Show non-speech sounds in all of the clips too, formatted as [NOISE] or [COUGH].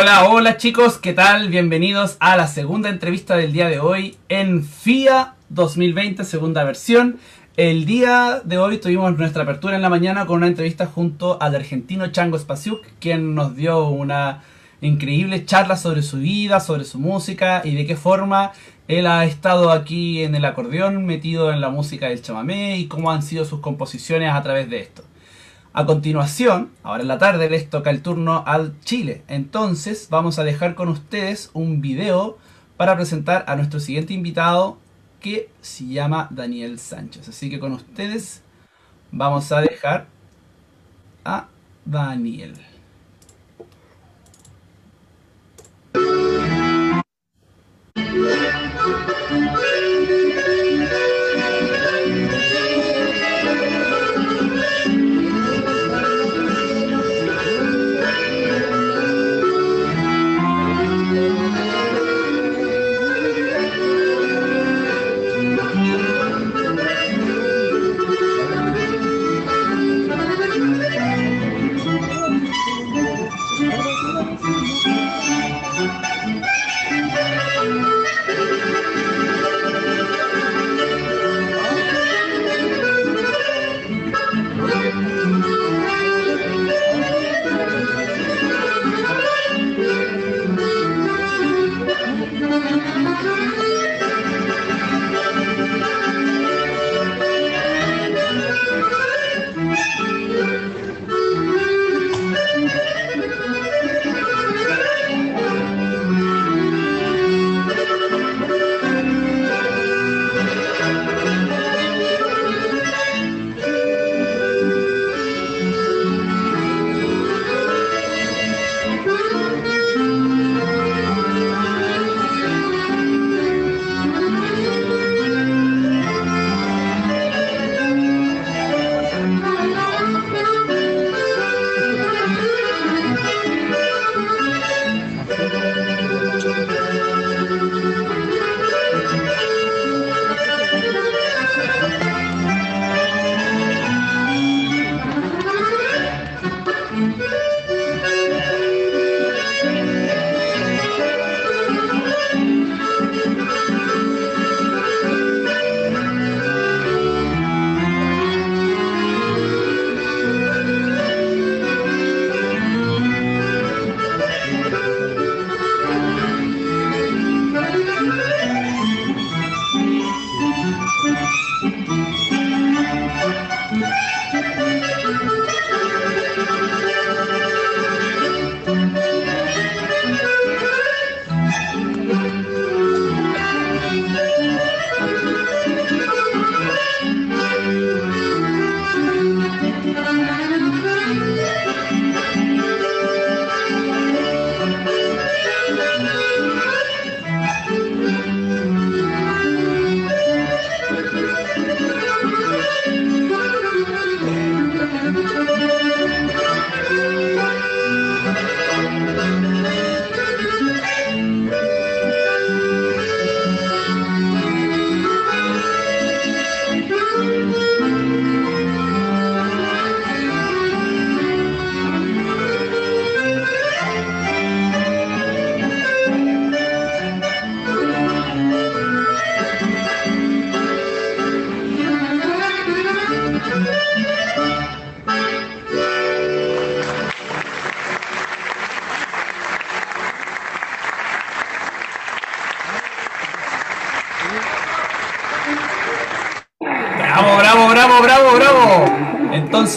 Hola, hola chicos, ¿qué tal? Bienvenidos a la segunda entrevista del día de hoy en FIA 2020, segunda versión. El día de hoy tuvimos nuestra apertura en la mañana con una entrevista junto al argentino Chango Spasiuk, quien nos dio una increíble charla sobre su vida, sobre su música y de qué forma él ha estado aquí en el acordeón, metido en la música del chamamé y cómo han sido sus composiciones a través de esto. A continuación, ahora en la tarde les toca el turno al Chile. Entonces vamos a dejar con ustedes un video para presentar a nuestro siguiente invitado que se llama Daniel Sánchez. Así que con ustedes vamos a dejar a Daniel.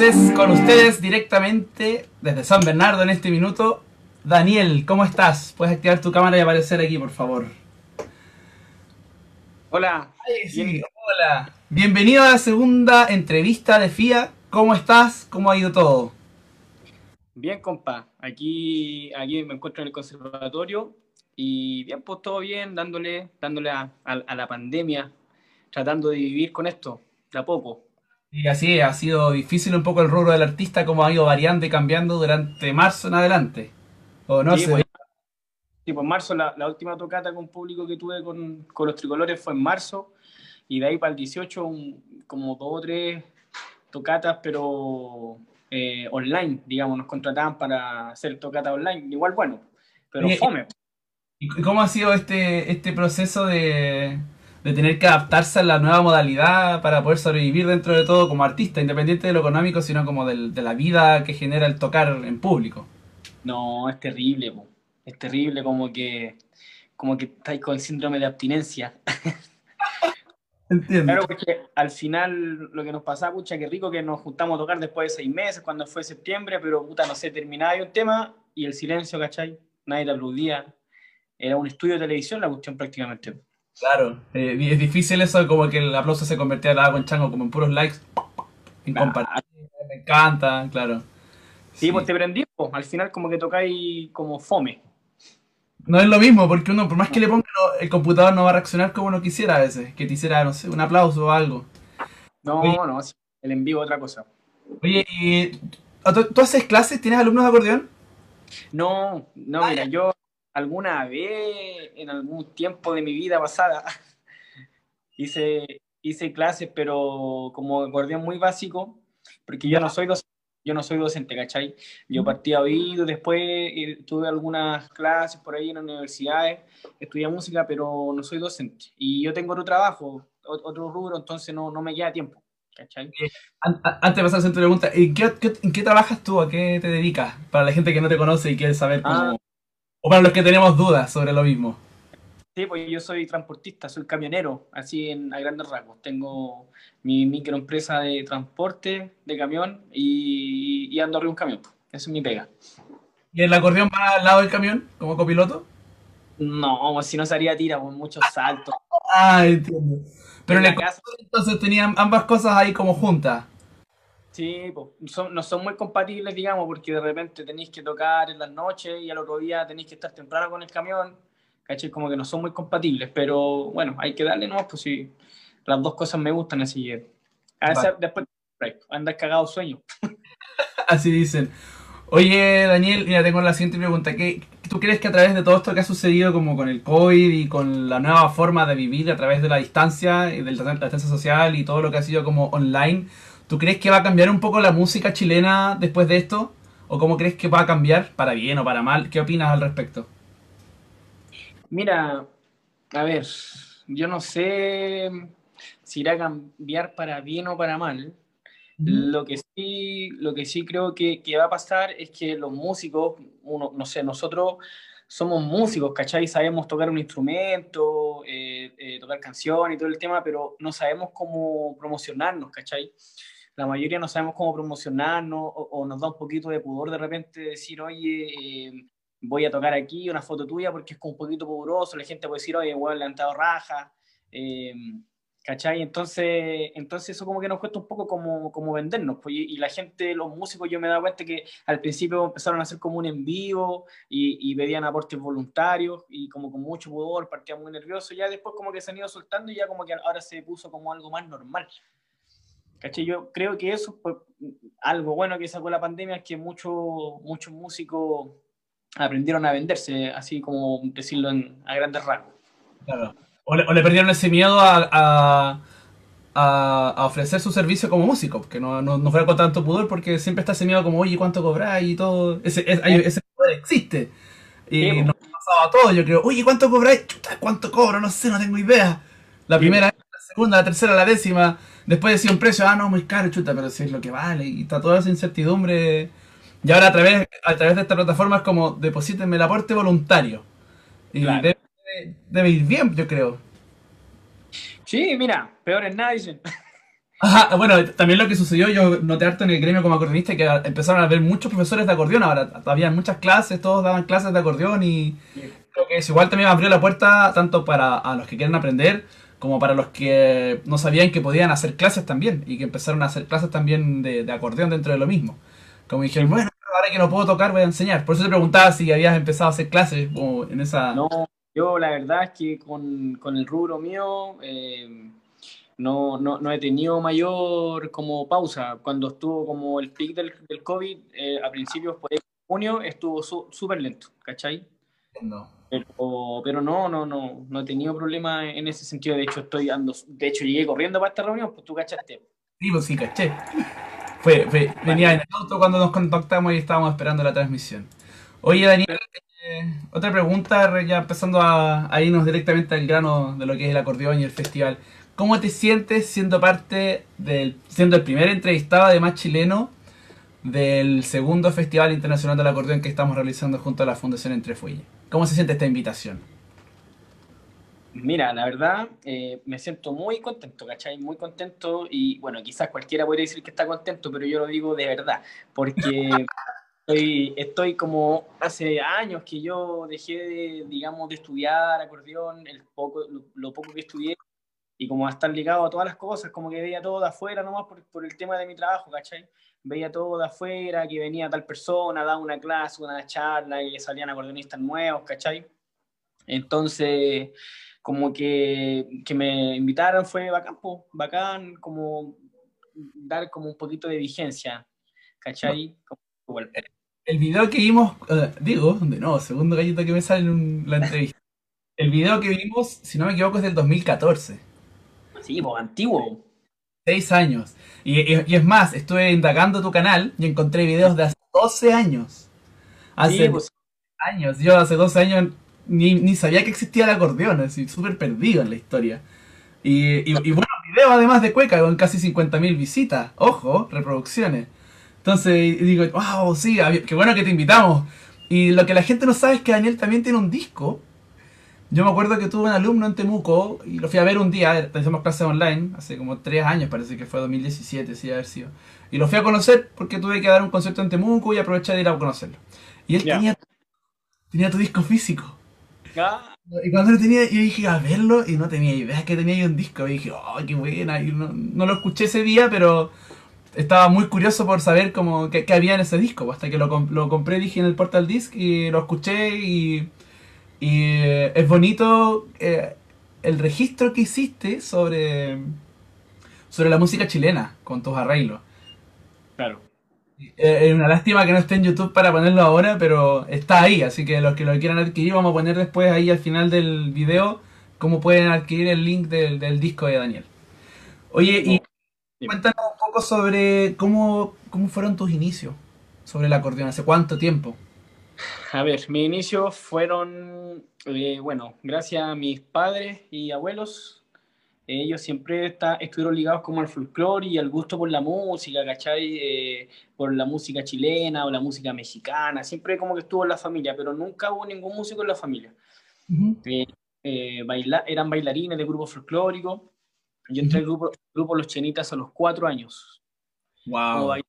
Entonces, con ustedes directamente desde San Bernardo en este minuto, Daniel, ¿cómo estás? Puedes activar tu cámara y aparecer aquí, por favor. Hola. Ay, sí, hola. Bienvenido a la segunda entrevista de FIA. ¿Cómo estás? ¿Cómo ha ido todo? Bien, compa. Aquí, aquí me encuentro en el conservatorio y bien, pues todo bien, dándole, dándole a, a- a la pandemia, tratando de vivir con esto, de a poco. Y así es, ha sido difícil un poco el rubro del artista, como ha ido variando y cambiando durante marzo en adelante. O no Sí, pues, sí, pues marzo, la, la última tocata con público que tuve con, con los tricolores fue en marzo y de ahí para el 18 un- como dos o tres tocatas, pero eh, online, digamos, nos contrataban para hacer tocatas online. Igual, bueno, pero fome. ¿Y cómo ha sido este, este proceso de, de tener que adaptarse a la nueva modalidad para poder sobrevivir dentro de todo como artista, independiente de lo económico, sino como del, de la vida que genera el tocar en público? No, es terrible, po. es terrible como que como que estáis con el síndrome de abstinencia. [LAUGHS] Entiendo. Claro, porque al final lo que nos pasaba, pucha, qué rico que nos juntamos a tocar después de seis meses, cuando fue septiembre, pero puta, no sé, terminaba un tema y el silencio, ¿cachai? Nadie te aplaudía. Era un estudio de televisión la cuestión prácticamente. Claro, eh, es difícil eso, como que el aplauso se convertía en con chango, como en puros likes. Incomparable. Me encanta, claro. Sí, pues te prendí, pues, al final como que tocáis como fome. No es lo mismo, porque uno, por más que le ponga, el computador no va a reaccionar como uno quisiera a veces, que te hiciera, no sé, un aplauso o algo. No, Oye. no, el en vivo es otra cosa. Oye, ¿y tú, tú haces clases? ¿Tienes alumnos de acordeón? No, no, Ah, mira, yo alguna vez, en algún tiempo de mi vida pasada, [LAUGHS] hice, hice clases, pero como acordeón muy básico, porque yo no soy docente, yo no soy docente, ¿cachai? Yo partí a oído, después eh, tuve algunas clases por ahí en universidades, estudié música, pero no soy docente. Y yo tengo otro trabajo, otro rubro, entonces no, no me queda tiempo, ¿cachai? A- Antes de pasar a hacer tu pregunta, ¿en qué, qué- en qué trabajas tú? ¿A qué te dedicas? Para la gente que no te conoce y quiere saber cómo... Ah. O para los que tenemos dudas sobre lo mismo. Sí, pues yo soy transportista, soy camionero, así en, a grandes rasgos. Tengo mi microempresa de transporte de camión y, y ando arriba un camión. pues. Eso es mi pega. ¿Y el acordeón va al lado del camión, como copiloto? No, pues si no sería tira, con muchos saltos. Ah, entiendo. Pero En en la casa, entonces tenían ambas cosas ahí como juntas. Sí, pues, son- no son muy compatibles, digamos, porque de repente tenéis que tocar en las noches y al otro día tenéis que estar temprano con el camión. ¿Cachai? Como que no son muy compatibles, pero bueno, hay que darle, ¿no? Pues sí, las dos cosas me gustan, así que... A veces Vale. después andas cagado sueño. [LAUGHS] Así dicen. Oye, Daniel, mira, tengo la siguiente pregunta. ¿Qué, ¿Tú crees que a través de todo esto que ha sucedido como con el COVID y con la nueva forma de vivir a través de la distancia y de la distancia social y todo lo que ha sido como online, ¿tú crees que va a cambiar un poco la música chilena después de esto? ¿O cómo crees que va a cambiar? ¿Para bien o para mal? ¿Qué opinas al respecto? Mira, a ver, yo no sé si irá a cambiar para bien o para mal. Lo que sí, lo que sí creo que, que va a pasar es que los músicos, uno, no sé, nosotros somos músicos, ¿cachai? Sabemos tocar un instrumento, eh, eh, tocar canciones y todo el tema, pero no sabemos cómo promocionarnos, ¿cachai? La mayoría no sabemos cómo promocionarnos o, o nos da un poquito de pudor de repente decir, oye, eh, voy a tocar aquí una foto tuya porque es como un poquito pudoroso, la gente puede decir, oye, weón, levantado raja, eh, ¿cachai? Entonces, entonces eso como que nos cuesta un poco como, como vendernos, pues, y, y la gente, los músicos, yo me he dado cuenta que al principio empezaron a hacer como un en vivo y, y pedían aportes voluntarios y como con mucho pudor, partían muy nerviosos, ya después como que se han ido soltando y ya como que ahora se puso como algo más normal. ¿Cachai? Yo creo que eso fue algo bueno que sacó la pandemia, es que muchos músicos aprendieron a venderse, así como decirlo en, a grandes rasgos. Claro. O le, o le perdieron ese miedo a, a, a- a ofrecer su servicio como músico, que no, no, no fuera con tanto pudor, porque siempre está ese miedo como, oye, ¿cuánto cobráis? Y todo. Ese, es- hay- ese poder existe. Y Sí, nos ha pasado a todos, yo creo, oye, ¿cuánto cobráis? Chuta, ¿cuánto cobro? No sé, no tengo idea. La primera la segunda, la tercera, la décima. Después decía un precio, ah, no, muy caro, chuta, pero si es lo que vale. Y está toda esa incertidumbre. Y ahora a través, a través de esta plataforma es como, deposítenme el aporte voluntario. Y Claro. debe, debe ir bien, yo creo. Sí, mira, peor es nada, dicen. Ajá, bueno, también lo que sucedió, yo noté harto en el gremio como acordeonista que empezaron a haber muchos profesores de acordeón ahora. Había muchas clases, todos daban clases de acordeón y creo que eso igual también abrió la puerta tanto para a los que quieren aprender como para los que no sabían que podían hacer clases también y que empezaron a hacer clases también de, de acordeón dentro de lo mismo. Como dijeron, bueno, ahora que no puedo tocar voy a enseñar. Por eso te preguntaba si habías empezado a hacer clases en esa... No, yo la verdad es que con, con el rubro mío eh, no, no, no he tenido mayor como pausa. Cuando estuvo como el pic del, del COVID, eh, a principios por junio, estuvo su- súper lento, ¿cachai? No. Pero, pero no, no, no, no he tenido problema en ese sentido. De hecho, estoy ando, de hecho, llegué corriendo para esta reunión, pues tú cachaste. Sí, pues sí, caché. Fue, fue- venía en el auto cuando nos contactamos y estábamos esperando la transmisión. Oye, Daniel, Eh, otra pregunta, ya empezando a, a irnos directamente al grano de lo que es el acordeón y el festival. ¿Cómo te sientes siendo parte del, siendo el primer entrevistado además chileno del segundo Festival Internacional del Acordeón que estamos realizando junto a la Fundación Entrefuelle? ¿Cómo se siente esta invitación? Mira, la verdad, eh, me siento muy contento, ¿cachai? Muy contento y bueno, quizás cualquiera podría decir que está contento, pero yo lo digo de verdad, porque [LAUGHS] estoy, estoy como hace años que yo dejé de, digamos, de estudiar acordeón, el poco, lo, lo poco que estudié, y como a estar ligado a todas las cosas, como que veía todo de afuera nomás por, por el tema de mi trabajo, ¿cachai? Veía todo de afuera, que venía tal persona, daba una clase, una charla, y salían acordeonistas nuevos, ¿cachai? Entonces como que, que me invitaron fue bacán, po, bacán, como dar como un poquito de vigencia, ¿cachai? Como, el video que vimos, uh, digo, de nuevo, segundo gallito que me sale en la entrevista. El video que vimos, si no me equivoco, es del 2014. Sí, pues antiguo. Seis años. Y, y, y, es más, estuve indagando tu canal y encontré videos de hace 12 años. Hace sí, pues. años. Yo hace 12 años ni, ni sabía que existía el acordeón, así, súper perdido en la historia. Y, y, y bueno, video además de Cueca, con casi 50.000 visitas, ojo, reproducciones. Entonces digo, wow, sí, qué bueno que te invitamos. Y lo que la gente no sabe es que Daniel también tiene un disco. Yo me acuerdo que tuve un alumno en Temuco y lo fui a ver un día, hacemos clases online, hace como tres años, parece que fue 2017, sí, haber sido. Y lo fui a conocer porque tuve que dar un concierto en Temuco y aproveché de ir a conocerlo. Y él yeah. tenía, tenía tu disco físico. Ah. Y cuando lo tenía, yo dije a verlo y no tenía idea que tenía ahí un disco. Y dije, oh, qué buena. Y no, no, lo escuché ese día, pero estaba muy curioso por saber cómo, qué, qué había en ese disco. Hasta que lo, lo, compré, dije en el Portal Disc y lo escuché. Y, y eh, es bonito eh, el registro que hiciste sobre, sobre la música chilena con tus arreglos. Claro. Es eh, una lástima que no esté en YouTube para ponerlo ahora, pero está ahí, así que los que lo quieran adquirir vamos a poner después ahí al final del video cómo pueden adquirir el link del, del disco de Daniel. Oye, y sí. cuéntanos un poco sobre cómo, cómo fueron tus inicios sobre el acordeón, ¿hace cuánto tiempo? A ver, mis inicios fueron, eh, bueno, gracias a mis padres y abuelos, ellos siempre está, estuvieron ligados como al folclore y al gusto por la música, ¿cachai? Eh, por la música chilena o la música mexicana, siempre como que estuvo en la familia, pero nunca hubo ningún músico en la familia. Uh -huh. eh, eh, baila eran bailarines de grupos folclóricos. Yo entré al grupo, grupo Los Chenitas a los cuatro años. Wow. Como, bail,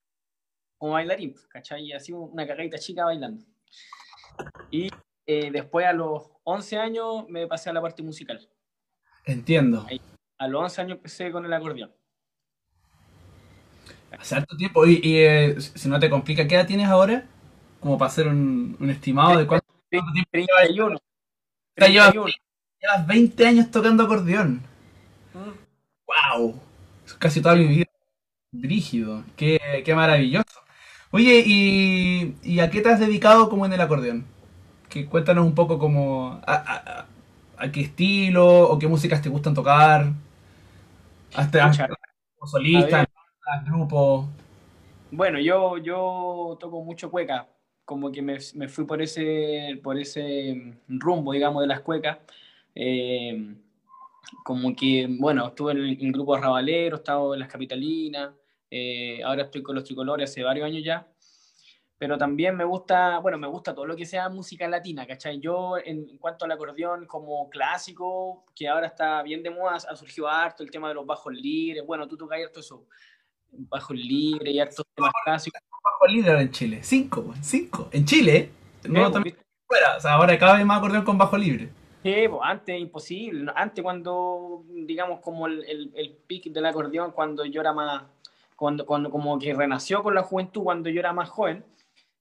como bailarín, ¿cachai? Así una cagadita chica bailando. Y eh, después a los 11 años me pasé a la parte musical. Entiendo. Ahí, a los 11 años empecé con el acordeón. Hace harto tiempo. Y, y eh, si no te complica, ¿qué edad tienes ahora? Como para hacer un, un estimado de cuánto, [LAUGHS] cuánto tiempo 31. 31. Llevas, llevas 20 años tocando acordeón. Mm. ¡Wow! Casi toda mi vida. Brígido. Qué, qué maravilloso. Oye, ¿y, ¿y, a qué te has dedicado como en el acordeón? Que cuéntanos un poco como... A, a, a qué estilo o qué músicas te gustan tocar. Hasta como solista, grupo. Bueno, yo, yo toco mucho cueca, como que me, me, fui por ese, por ese rumbo, digamos, de las cuecas. Eh, como que, bueno, estuve en el, en el grupo Rabalero, he estado en las Capitalinas, eh, ahora estoy con los tricolores hace varios años ya pero también me gusta, bueno, me gusta todo lo que sea música latina, ¿cachai? Yo, en, en, cuanto al acordeón como clásico, que ahora está bien de moda, ha surgido harto el tema de los bajos libres, bueno, tú tocas harto eso, bajos libres y hartos temas clásicos. Bajos libres en Chile, cinco, cinco, en Chile, no también fuera, o sea, ahora cada vez más acordeón con bajo libre. Sí, pues antes imposible, antes cuando, digamos, como el, el, el pic del acordeón, cuando yo era más, cuando, cuando como que renació con la juventud, cuando yo era más joven,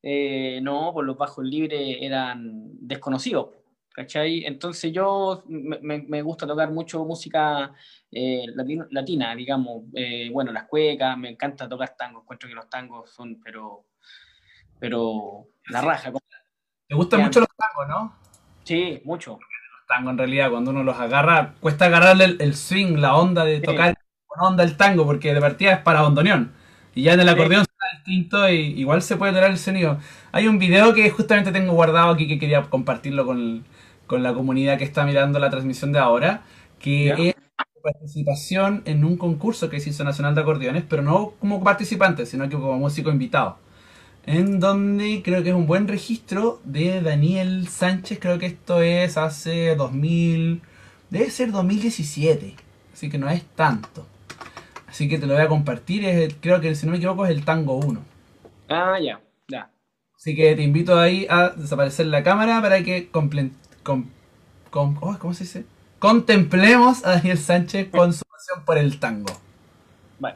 eh, no, pues los bajos libres eran desconocidos, ¿cachai? Entonces yo me, me gusta tocar mucho música eh, latino, latina, digamos, eh, bueno, las cuecas, me encanta tocar tangos, encuentro que los tangos son, pero, pero la raja. ¿Te gustan mucho los tangos, no? Sí, mucho. Los tangos en realidad, cuando uno los agarra, cuesta agarrarle el, el swing, la onda de tocar. Con onda el tango, porque de partida es para bandoneón. Y ya en el acordeón sí. distinto y igual se puede tolerar el sonido. Hay un video que justamente tengo guardado aquí que quería compartirlo con, con la comunidad que está mirando la transmisión de ahora, que es participación en un concurso que se hizo Nacional de Acordeones, pero no como participante, sino que como músico invitado. En donde creo que es un buen registro de Daniel Sánchez, creo que esto es hace 2000, debe ser 2017, así que no es tanto. Así que te lo voy a compartir, es el- creo que si no me equivoco es el Tango 1. Ah, ya, ya. Así que te invito ahí a desaparecer la cámara para que comple- com- com- oh, ¿cómo se dice? contemplemos a Daniel Sánchez con su pasión por el tango. Vale.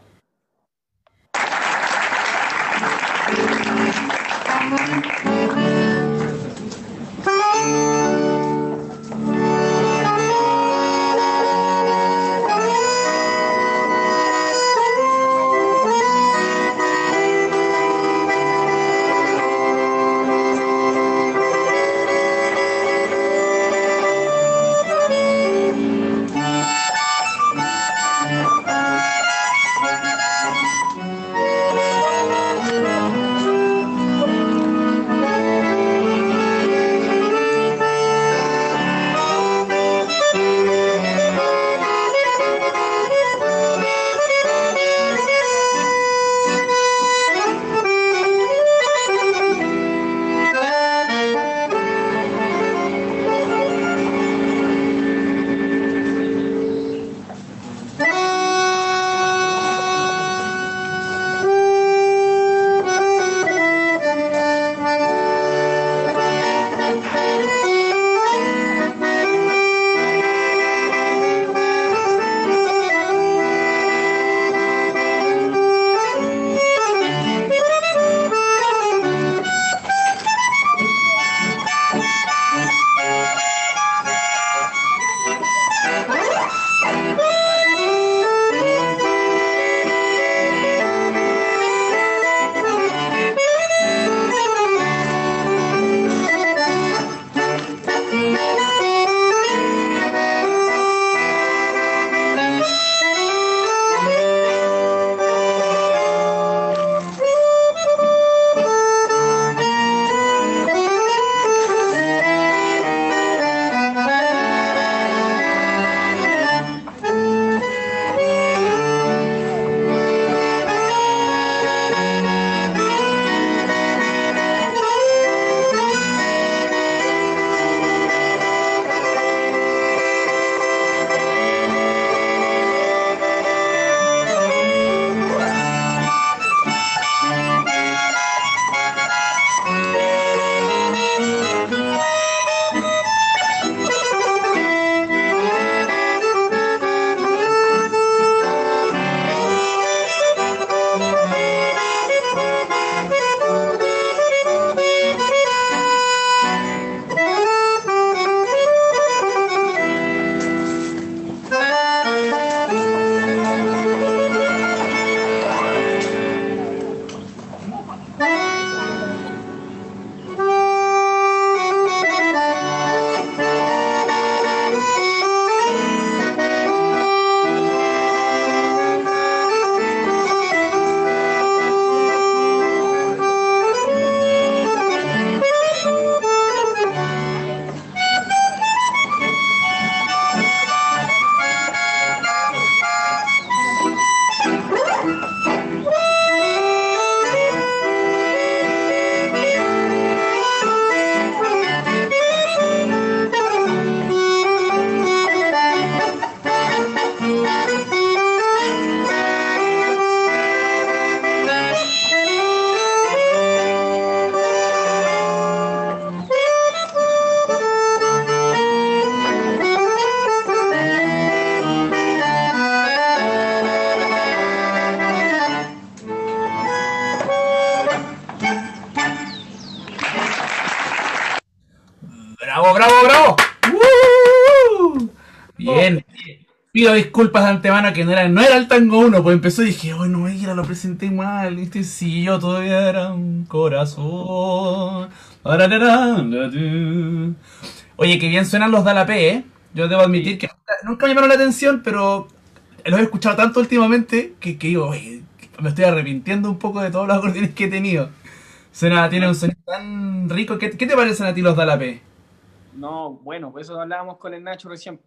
Pido disculpas de antemano que no era, no era el tango 1, pues empezó y dije, oh no, mira, lo presenté mal, ¿viste? Si yo todavía era un corazón. Oye, que bien suenan los Dalapé, ¿eh? Yo debo admitir que nunca, me llamaron la atención, pero los he escuchado tanto últimamente que, que digo, oye, me estoy arrepintiendo un poco de todos los acordeones que he tenido. Suena, tiene un sonido tan rico. ¿Qué, qué te parecen a ti los Dalapé? No, bueno, pues eso hablábamos con el Nacho recién.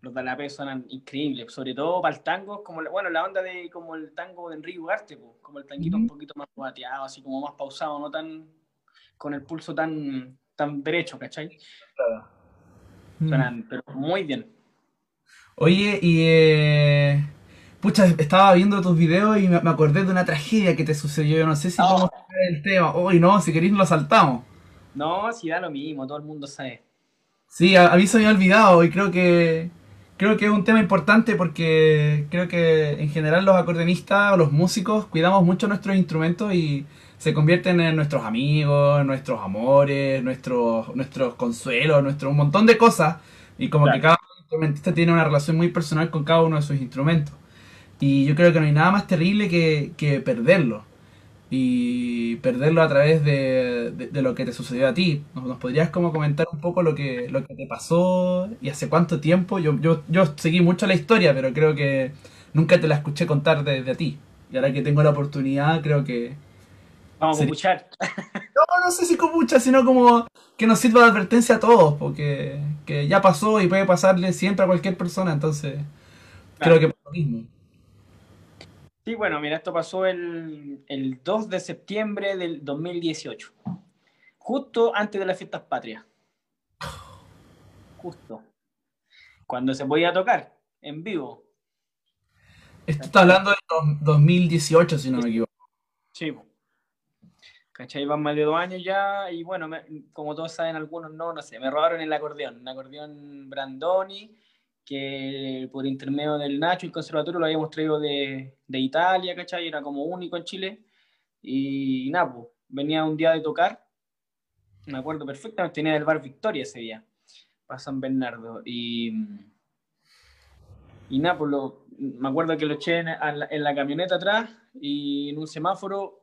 Los Dalapé suenan increíbles, sobre todo para el tango, como la- bueno, la onda de como el tango de Enrique Ugarte, pues, como el tanguito un poquito más bateado, así como más pausado, no tan con el pulso tan, tan derecho, ¿cachai? Mm. Suenan, pero muy bien. Oye, y eh, pucha, estaba viendo tus videos y me, me acordé de una tragedia que te sucedió. Yo no sé si Oh. podemos tocar el tema. Uy, no, si queréis lo saltamos. No, si da lo mismo, todo el mundo sabe. Sí, a, a mí se me ha olvidado y creo que creo que es un tema importante porque creo que en general los acordeonistas o los músicos cuidamos mucho nuestros instrumentos y se convierten en nuestros amigos, nuestros amores, nuestros nuestros consuelos, nuestro un montón de cosas y como que cada instrumentista tiene una relación muy personal con cada uno de sus instrumentos. Y yo creo que no hay nada más terrible que, que perderlo. Y perderlo a través de, de- de lo que te sucedió a ti. ¿Nos, nos podrías como comentar un poco lo que, lo que te pasó y hace cuánto tiempo? Yo, yo, yo seguí mucho la historia, pero creo que nunca te la escuché contar de, de ti. Y ahora que tengo la oportunidad, creo que... Vamos a Sería- escuchar. No, no sé si con mucha, sino como que nos sirva de advertencia a todos, porque que ya pasó y puede pasarle siempre a cualquier persona, entonces creo que por lo mismo. Sí, bueno, mira, esto pasó el, el 2 de septiembre del 2018, justo antes de las fiestas patrias. Justo. Cuando se podía tocar en vivo. Esto está hablando de dos- 2018, si no me equivoco. Sí. ¿Cachai? Van más de dos años ya y bueno, me- como todos saben, algunos no, no sé, me robaron el acordeón, un acordeón Brandoni que por intermedio del Nacho y el conservatorio lo habíamos traído de, de Italia, ¿cachai? Era como único en Chile y nada, pues, venía un día de tocar, me acuerdo perfectamente, tenía el bar Victoria ese día, para San Bernardo y... Y nada, pues lo, me acuerdo que lo eché en, en la camioneta atrás y en un semáforo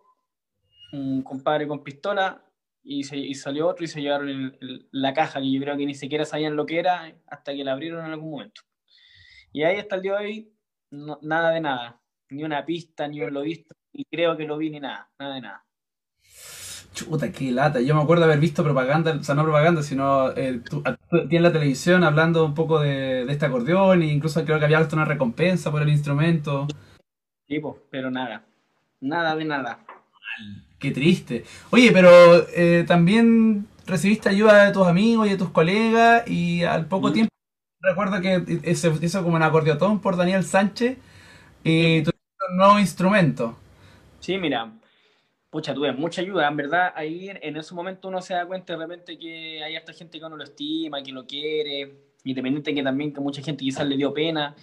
un compadre con pistola y, se, y salió otro y se llevaron el- el- la caja que yo creo que ni siquiera sabían lo que era hasta que la abrieron en algún momento. Y ahí hasta el día de hoy, no- nada de nada. Ni una pista, ni un lo visto, ni creo que lo vi, ni nada. Nada de nada. Chuta, qué lata. Yo me acuerdo haber visto propaganda, o sea, no propaganda, sino eh, tú, a- tú- ti en la televisión hablando un poco de, de este acordeón e incluso creo que había hasta una recompensa por el instrumento. Tipo, pero nada. Nada de nada. Qué triste. Oye, pero eh, también recibiste ayuda de tus amigos y de tus colegas y al poco Mm. tiempo recuerdo que se hizo como un acordeotón por Daniel Sánchez y tuviste un nuevo instrumento. Sí, mira, pucha, tuve mucha ayuda, en verdad, ahí en, en ese momento uno se da cuenta de repente que hay harta gente que uno lo estima, que lo quiere, independiente que también que mucha gente quizás le dio pena,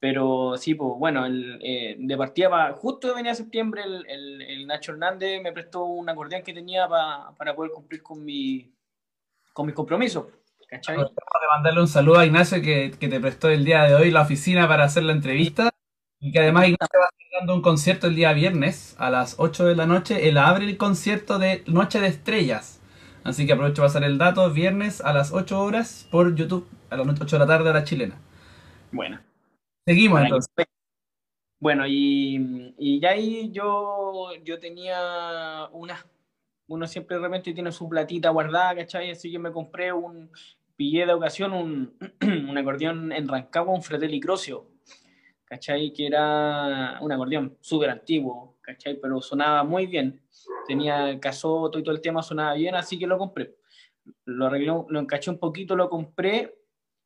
pero sí, pues bueno, el, eh, de partida, pa- justo venía septiembre, el, el- el Nacho Hernández me prestó un acordeón que tenía pa- para poder cumplir con, mi, con mis compromisos, ¿cachai? De mandarle un saludo a Ignacio que, que te prestó el día de hoy la oficina para hacer la entrevista y que además Ignacio va a estar dando un concierto el día viernes a las 8 de la noche. Él abre el concierto de Noche de Estrellas. Así que aprovecho para pasar el dato, viernes a las 8 horas por YouTube, a las 8 de la tarde a la chilena. Bueno. Seguimos Para entonces. que- Bueno, y, y ya ahí yo, yo tenía una, uno siempre de repente tiene su platita guardada, ¿cachai? Así que me compré un, pillé de ocasión un, [CLEARS THROAT] un acordeón en Rancagua, un Fratelli Crocio, ¿cachai? Que era un acordeón súper antiguo, ¿cachai? Pero sonaba muy bien, tenía el casoto y todo el tema sonaba bien, así que lo compré. Lo arreglé, lo encaché un poquito, lo compré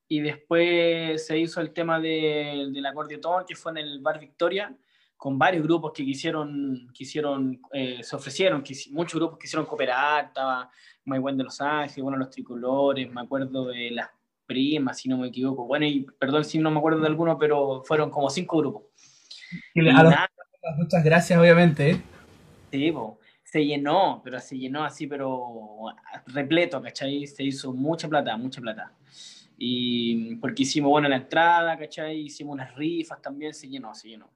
y después se hizo el tema de- del acordeón que fue en el Bar Victoria con varios grupos que quisieron, quisieron eh, se ofrecieron, que muchos grupos quisieron cooperar, estaba My Buen de Los Ángeles, bueno, los tricolores, me acuerdo de las primas, si no me equivoco, bueno, y perdón si no me acuerdo de alguno, pero fueron como cinco grupos. Y Y los- muchas gracias, obviamente. ¿eh? Sí, po. se llenó, pero se llenó así, pero repleto, ¿cachai? Se hizo mucha plata, mucha plata. Y porque hicimos, bueno, la entrada, ¿cachai? Hicimos unas rifas también, se llenó, se llenó.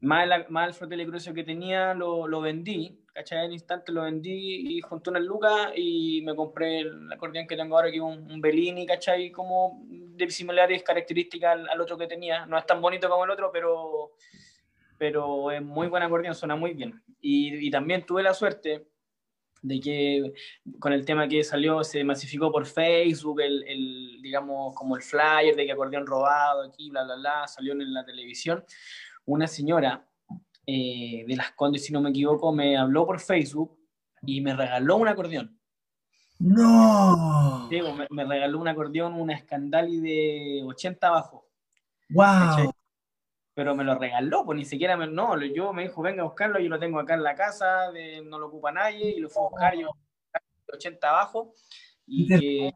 Más, la- más el Fratelli Crucio que tenía lo, lo vendí, ¿cachai? En instante lo vendí y junté unas lucas y me compré el acordeón que tengo ahora, que es un, un Bellini, ¿cachai? Como de similares características al, al otro que tenía. No es tan bonito como el otro, pero pero es muy buen acordeón, suena muy bien. Y, y también tuve la suerte de que con el tema que salió, se masificó por Facebook, el, el, digamos, como el flyer de que acordeón robado aquí, bla, bla, bla, salió en la televisión. Una señora eh, de Las Condes, si no me equivoco, me habló por Facebook y me regaló un acordeón. ¡No! Sí, me, me regaló un acordeón, una Scandali de 80 abajo. ¡Wow! Pero me lo regaló, pues ni siquiera me, no, yo me dijo, venga a buscarlo, yo lo tengo acá en la casa, de, no lo ocupa nadie, y lo fue a buscar yo 80 abajo. Y que,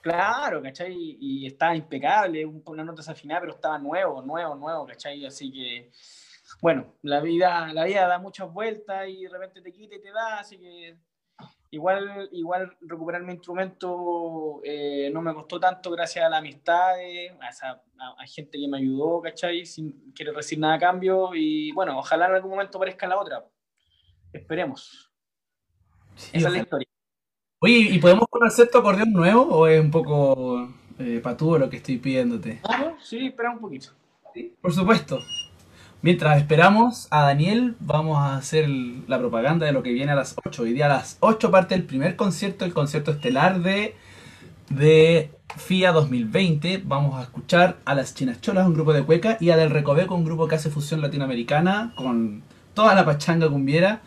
claro, ¿cachai? Y, y estaba impecable, una nota desafinada, pero estaba nuevo, nuevo, nuevo, ¿cachai? Así que, bueno, la vida, la vida da muchas vueltas y de repente te quita y te da, así que igual, igual recuperar mi instrumento eh, no me costó tanto gracias a la amistad, a, esa, a, a, gente que me ayudó, ¿cachai? Sin querer recibir nada a cambio y bueno, ojalá en algún momento parezca la otra. Esperemos. Sí, Esa es la historia. Oye, ¿y podemos conocer tu acordeón nuevo o es un poco eh, patúo lo que estoy pidiéndote? Ah, sí, espera un poquito. ¿Sí? Por supuesto. Mientras esperamos a Daniel, vamos a hacer la propaganda de lo que viene a las 8. Hoy día a las 8 parte el primer concierto, el concierto estelar de, de FIA 2020. Vamos a escuchar a las Chinas Cholas, un grupo de cueca, y a Del Recoveco, un grupo que hace fusión latinoamericana con toda la pachanga cumbiera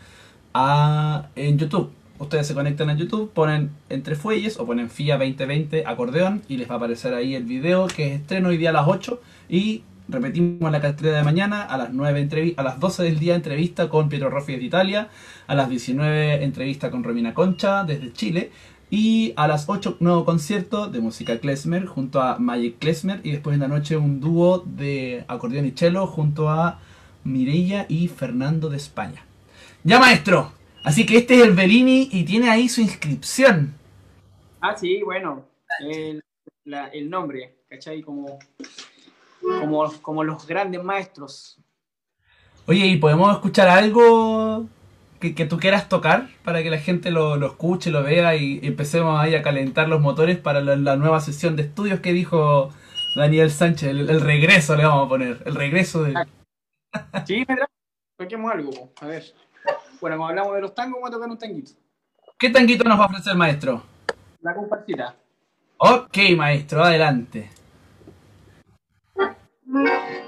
a, en YouTube. Ustedes se conectan a YouTube, ponen entre fuelles o ponen FIA 2020 acordeón y les va a aparecer ahí el video que estreno hoy día a las 8 y Repetimos la cartera de mañana, a las 9 a las 12 del día entrevista con Pietro Roffi de Italia, a las 19 entrevista con Romina Concha desde Chile y a las 8 nuevo concierto de música klezmer junto a Magic Klezmer y después en la noche un dúo de acordeón y cello junto a Mireia y Fernando de España. Ya maestro, así que este es el Bellini y tiene ahí su inscripción. Ah, sí, bueno, el, el nombre, ¿cachai? Como como, como los grandes maestros. Oye, ¿y podemos escuchar algo que, que tú quieras tocar para que la gente lo, lo escuche, lo vea y, y, empecemos ahí a calentar los motores para la, la, nueva sesión de estudios que dijo Daniel Sánchez? El, el, regreso le vamos a poner, el regreso de... Sí, me toquemos algo, a ver. Bueno, como hablamos de los tangos, vamos a tocar un tanguito. ¿Qué tanguito nos va a ofrecer, maestro? La comparsita. Ok, maestro, adelante. ¡Eso!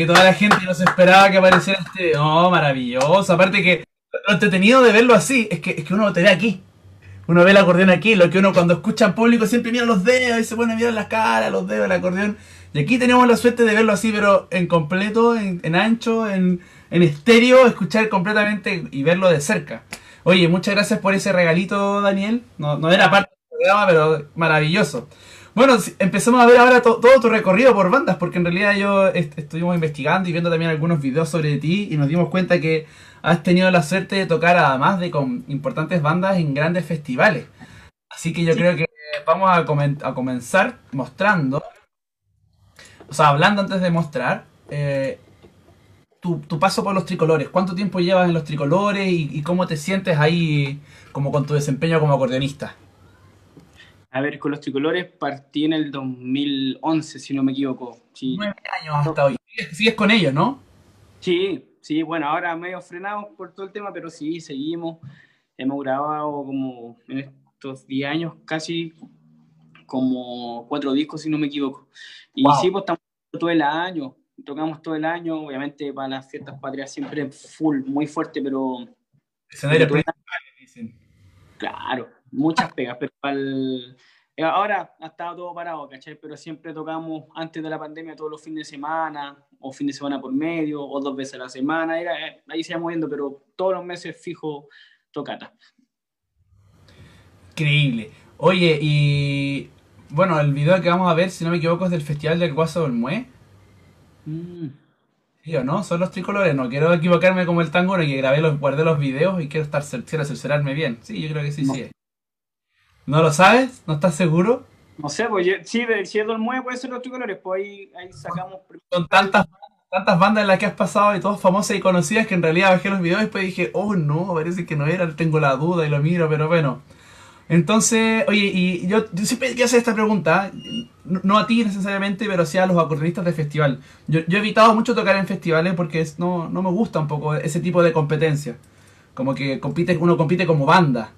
Que toda la gente no se esperaba que apareciera este. Oh, maravilloso. Aparte que lo entretenido de verlo así es que, es que uno te ve aquí. Uno ve el acordeón aquí, lo que uno cuando escucha en público siempre mira los dedos y se pone a las caras, los dedos, el acordeón. Y aquí tenemos la suerte de verlo así, pero en completo, en, ancho, en, en estéreo, escuchar completamente y verlo de cerca. Oye, muchas gracias por ese regalito, Daniel. No, no era parte del programa, pero maravilloso. Bueno, empezamos a ver ahora todo tu recorrido por bandas, porque en realidad yo estuvimos investigando y viendo también algunos videos sobre ti y nos dimos cuenta que has tenido la suerte de tocar además de con importantes bandas en grandes festivales. Así que yo creo que vamos a, a, comenzar mostrando, o sea, hablando antes de mostrar, eh, tu, tu, paso por los tricolores. ¿Cuánto tiempo llevas en los tricolores y, y cómo te sientes ahí como con tu desempeño como acordeonista? A ver, con los tricolores partí en el 2011, si no me equivoco. Sí. Nueve años hasta hoy. ¿Sigues con ellos, no? Sí, sí, bueno, ahora medio frenados por todo el tema, pero sí, seguimos. Hemos grabado como en estos 10 años casi como cuatro discos, si no me equivoco. Y sí, pues estamos todo el año, tocamos todo el año, obviamente para las fiestas patrias siempre full, muy fuerte, pero... Escenario principal, dicen. Claro, muchas pegas, pero eh, ahora ha estado todo parado, ¿cachai? Pero siempre tocamos antes de la pandemia todos los fines de semana, o fin de semana por medio, o dos veces a la semana, era, eh, ahí se iba moviendo, pero todos los meses fijo tocata. Increíble. Oye, y bueno, el video que vamos a ver, si no me equivoco, es del Festival del Guaso del Mue. Mm. ¿Sí o no? Son los tricolores. No quiero equivocarme como el tango, no que grabé los, guardé los videos y quiero estar quiero cerciorarme bien. Sí, yo creo que sí, sí. ¿No lo sabes? ¿No estás seguro? No sé, pues sí, de, si es Dolmue puede ser los tricolores, pues ahí, ahí sacamos. Son tantas, tantas bandas en las que has pasado y todas famosas y conocidas que en realidad bajé los videos y después dije, oh no, parece que no era, tengo la duda y lo miro, pero bueno. Entonces, oye, y yo, siempre quiero hacer esta pregunta, no a ti necesariamente, pero sí a los acordeonistas de festival. Yo, he evitado mucho tocar en festivales porque no, no me gusta un poco ese tipo de competencia. Como que compite, uno compite como banda.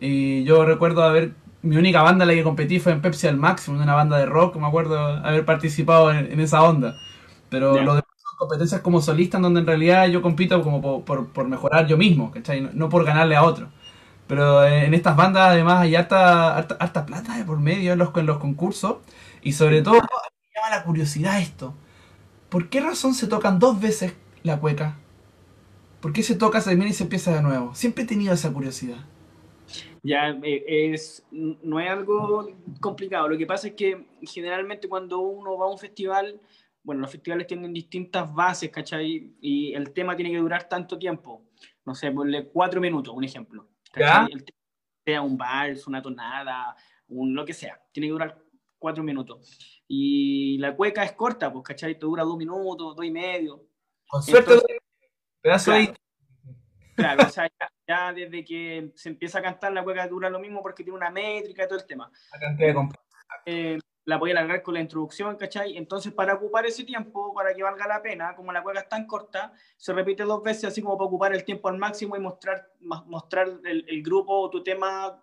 Y yo recuerdo haber. Mi única banda en la que competí fue en Pepsi al Máximo, una banda de rock, me acuerdo haber participado en, esa onda. Pero lo demás son competencias como solista, en donde en realidad yo compito como por, por, mejorar yo mismo, ¿cachai? No, por ganarle a otro. Pero en estas bandas además hay harta, harta, plata de por medio en los, en los concursos. Y sobre todo, me llama la curiosidad esto. ¿Por qué razón se tocan dos veces la cueca? ¿Por qué se toca, se termina y se empieza de nuevo? Siempre he tenido esa curiosidad ya eh, es, no es algo complicado. Lo que pasa es que generalmente cuando uno va a un festival, bueno, los festivales tienen distintas bases, ¿cachai? Y el tema tiene que durar tanto tiempo. No sé, ponle cuatro minutos, un ejemplo. El sea un vals, una tonada, un lo que sea. Tiene que durar cuatro minutos. Y la cueca es corta, pues, ¿cachai? Te dura dos minutos, dos y medio. Con suerte, pedazo ahí Claro, o sea, ya, desde que se empieza a cantar la cueca dura lo mismo porque tiene una métrica y todo el tema. La eh, la voy a alargar con la introducción, ¿cachai? Entonces, para ocupar ese tiempo, para que valga la pena, como la cueca es tan corta, se repite dos veces, así como para ocupar el tiempo al máximo y mostrar, mostrar el, grupo o tu tema,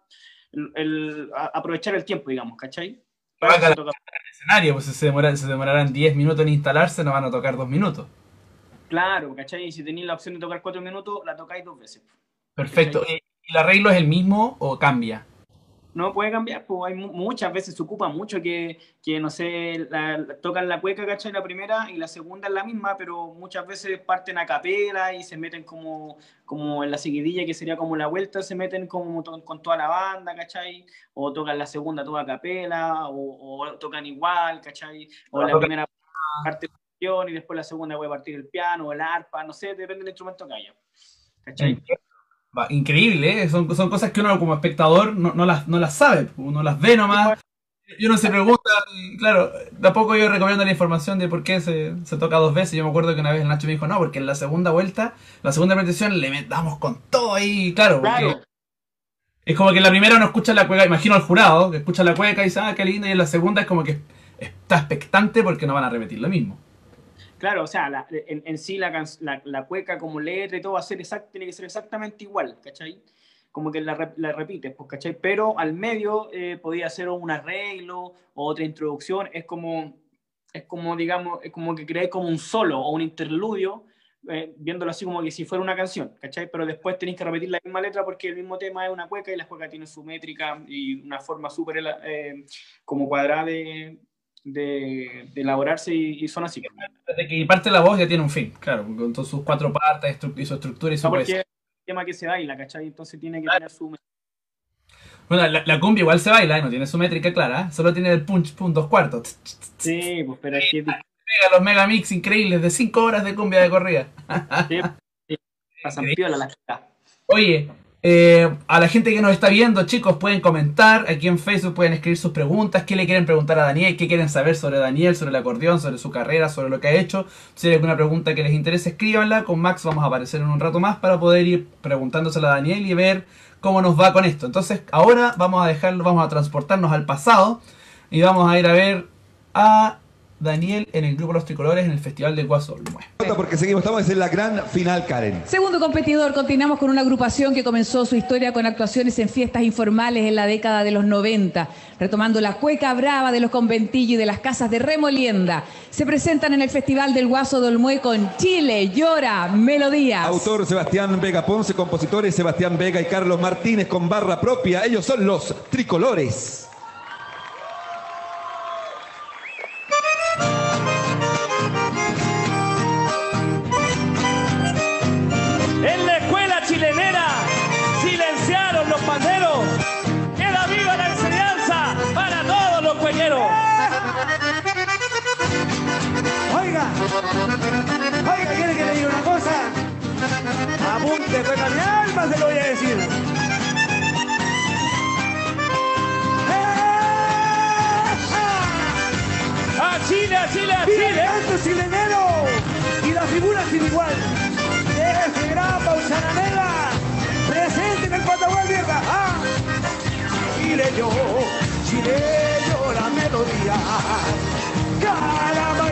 el, aprovechar el tiempo, digamos, ¿cachai? Para el escenario, pues si se, demoran, se demorarán 10 minutos en instalarse, no van a tocar dos minutos. Claro, ¿cachai? Y si tenéis la opción de tocar cuatro minutos, la tocáis dos veces. Perfecto. ¿Y el arreglo es el mismo o cambia? No, puede cambiar, pues hay muchas veces se ocupa mucho que, que no sé, tocan la cueca, ¿cachai? La primera y la segunda es la misma, pero muchas veces parten a capela y se meten como, como en la seguidilla, que sería como la vuelta, se meten como con toda la banda, ¿cachai? O tocan la segunda toda a capela, o, tocan igual, ¿cachai? O la primera parte y después la segunda voy a partir el piano o el arpa, no sé, depende del instrumento que haya. ¿Cachai? Increíble, ¿eh? son, son cosas que uno como espectador no, no, las, no las sabe, uno las ve nomás. Y uno se pregunta, claro, tampoco yo recomiendo la información de por qué se, se, toca dos veces. Yo me acuerdo que una vez el Nacho me dijo, no, porque en la segunda vuelta, la segunda repetición le metamos con todo ahí, claro, porque es como que en la primera uno escucha la cueca, imagino al jurado, que escucha la cueca y dice, ah, qué linda, y en la segunda es como que está expectante porque no van a repetir lo mismo. Claro, o sea, en, sí la, la, cueca como letra y todo va a ser exact, tiene que ser exactamente igual, ¿cachai? Como que la, la repites, pues, ¿cachai? Pero al medio eh, podía ser un arreglo o otra introducción, es como, es como, digamos, es como que creé como un solo o un interludio, eh, viéndolo así como que si fuera una canción, ¿cachai? Pero después tenéis que repetir la misma letra porque el mismo tema es una cueca y la cueca tiene su métrica y una forma súper eh, como cuadrada de, de, elaborarse y, son así. Desde que parte la voz ya tiene un fin, claro, con todas sus cuatro partes y su estructura y su no, porque es un tema que se baila, ¿cachai? Entonces tiene que tener su bueno, la, cumbia igual se baila, no tiene su métrica clara, solo tiene el punch, punch dos cuartos. Sí, pues pero es que... los megamix increíbles de 5 horas de cumbia de corrida. sí. Pasan piola la Oye, eh, a la gente que nos está viendo, chicos, pueden comentar aquí en Facebook, pueden escribir sus preguntas, qué le quieren preguntar a Daniel, qué quieren saber sobre Daniel, sobre el acordeón, sobre su carrera, sobre lo que ha hecho. Si hay alguna pregunta que les interese, escríbanla. Con Max vamos a aparecer en un rato más para poder ir preguntándosela a Daniel y ver cómo nos va con esto. Entonces, ahora vamos a dejarlo, vamos a transportarnos al pasado y vamos a ir a ver a Daniel en el grupo Los Tricolores en el Festival de Guasol. Porque seguimos, estamos en la gran final, Karen. Segundo competidor, continuamos con una agrupación que comenzó su historia con actuaciones en fiestas informales en la década de los 90, retomando la cueca brava de los conventillos y de las casas de remolienda. Se presentan en el Festival del Guaso Dolmué con Chile, Llora, Melodías. Autor Sebastián Vega Ponce, compositores Sebastián Vega y Carlos Martínez con barra propia. Ellos son los Tricolores. Oiga, ¿quiere que le diga una cosa? Apunte, fue mi alma, se lo voy a decir. ¡A Chile, a Chile, a Chile! ¡Esto chilenero! Y la figura sin igual. Ese gran Pausananela presente en el Patagual Vieja. ¡Ah! Chile yo, Chile yo la melodía. Caramba,